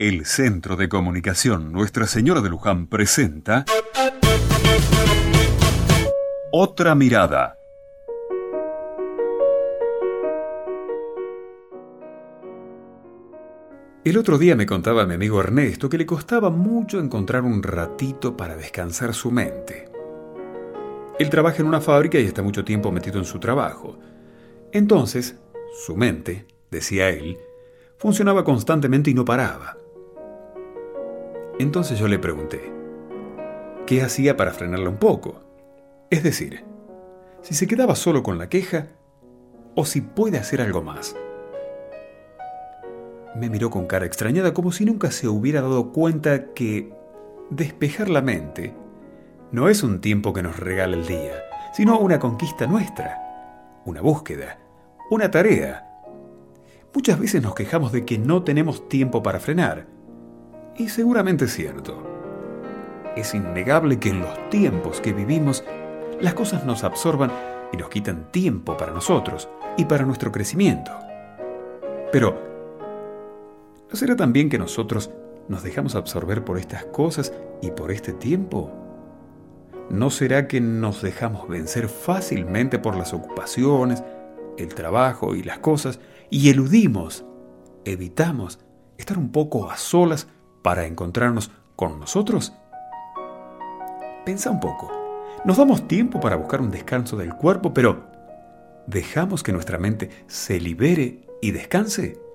El Centro de Comunicación Nuestra Señora de Luján presenta Otra Mirada. El otro día me contaba mi amigo Ernesto que le costaba mucho encontrar un ratito para descansar su mente. Él trabaja en una fábrica y está mucho tiempo metido en su trabajo. Entonces, su mente, decía él, funcionaba constantemente y no paraba. Entonces yo le pregunté, ¿qué hacía para frenarla un poco? Es decir, si se quedaba solo con la queja o si puede hacer algo más. Me miró con cara extrañada como si nunca se hubiera dado cuenta que despejar la mente no es un tiempo que nos regala el día, sino una conquista nuestra, una búsqueda, una tarea. Muchas veces nos quejamos de que no tenemos tiempo para frenar, y seguramente es cierto. Es innegable que en los tiempos que vivimos, las cosas nos absorban y nos quitan tiempo para nosotros y para nuestro crecimiento. Pero, ¿No será también que nosotros nos dejamos absorber por estas cosas y por este tiempo? ¿No será que nos dejamos vencer fácilmente por las ocupaciones, el trabajo y las cosas y eludimos, evitamos estar un poco a solas para encontrarnos con nosotros? Pensa un poco. Nos damos tiempo para buscar un descanso del cuerpo, pero ¿dejamos que nuestra mente se libere y descanse?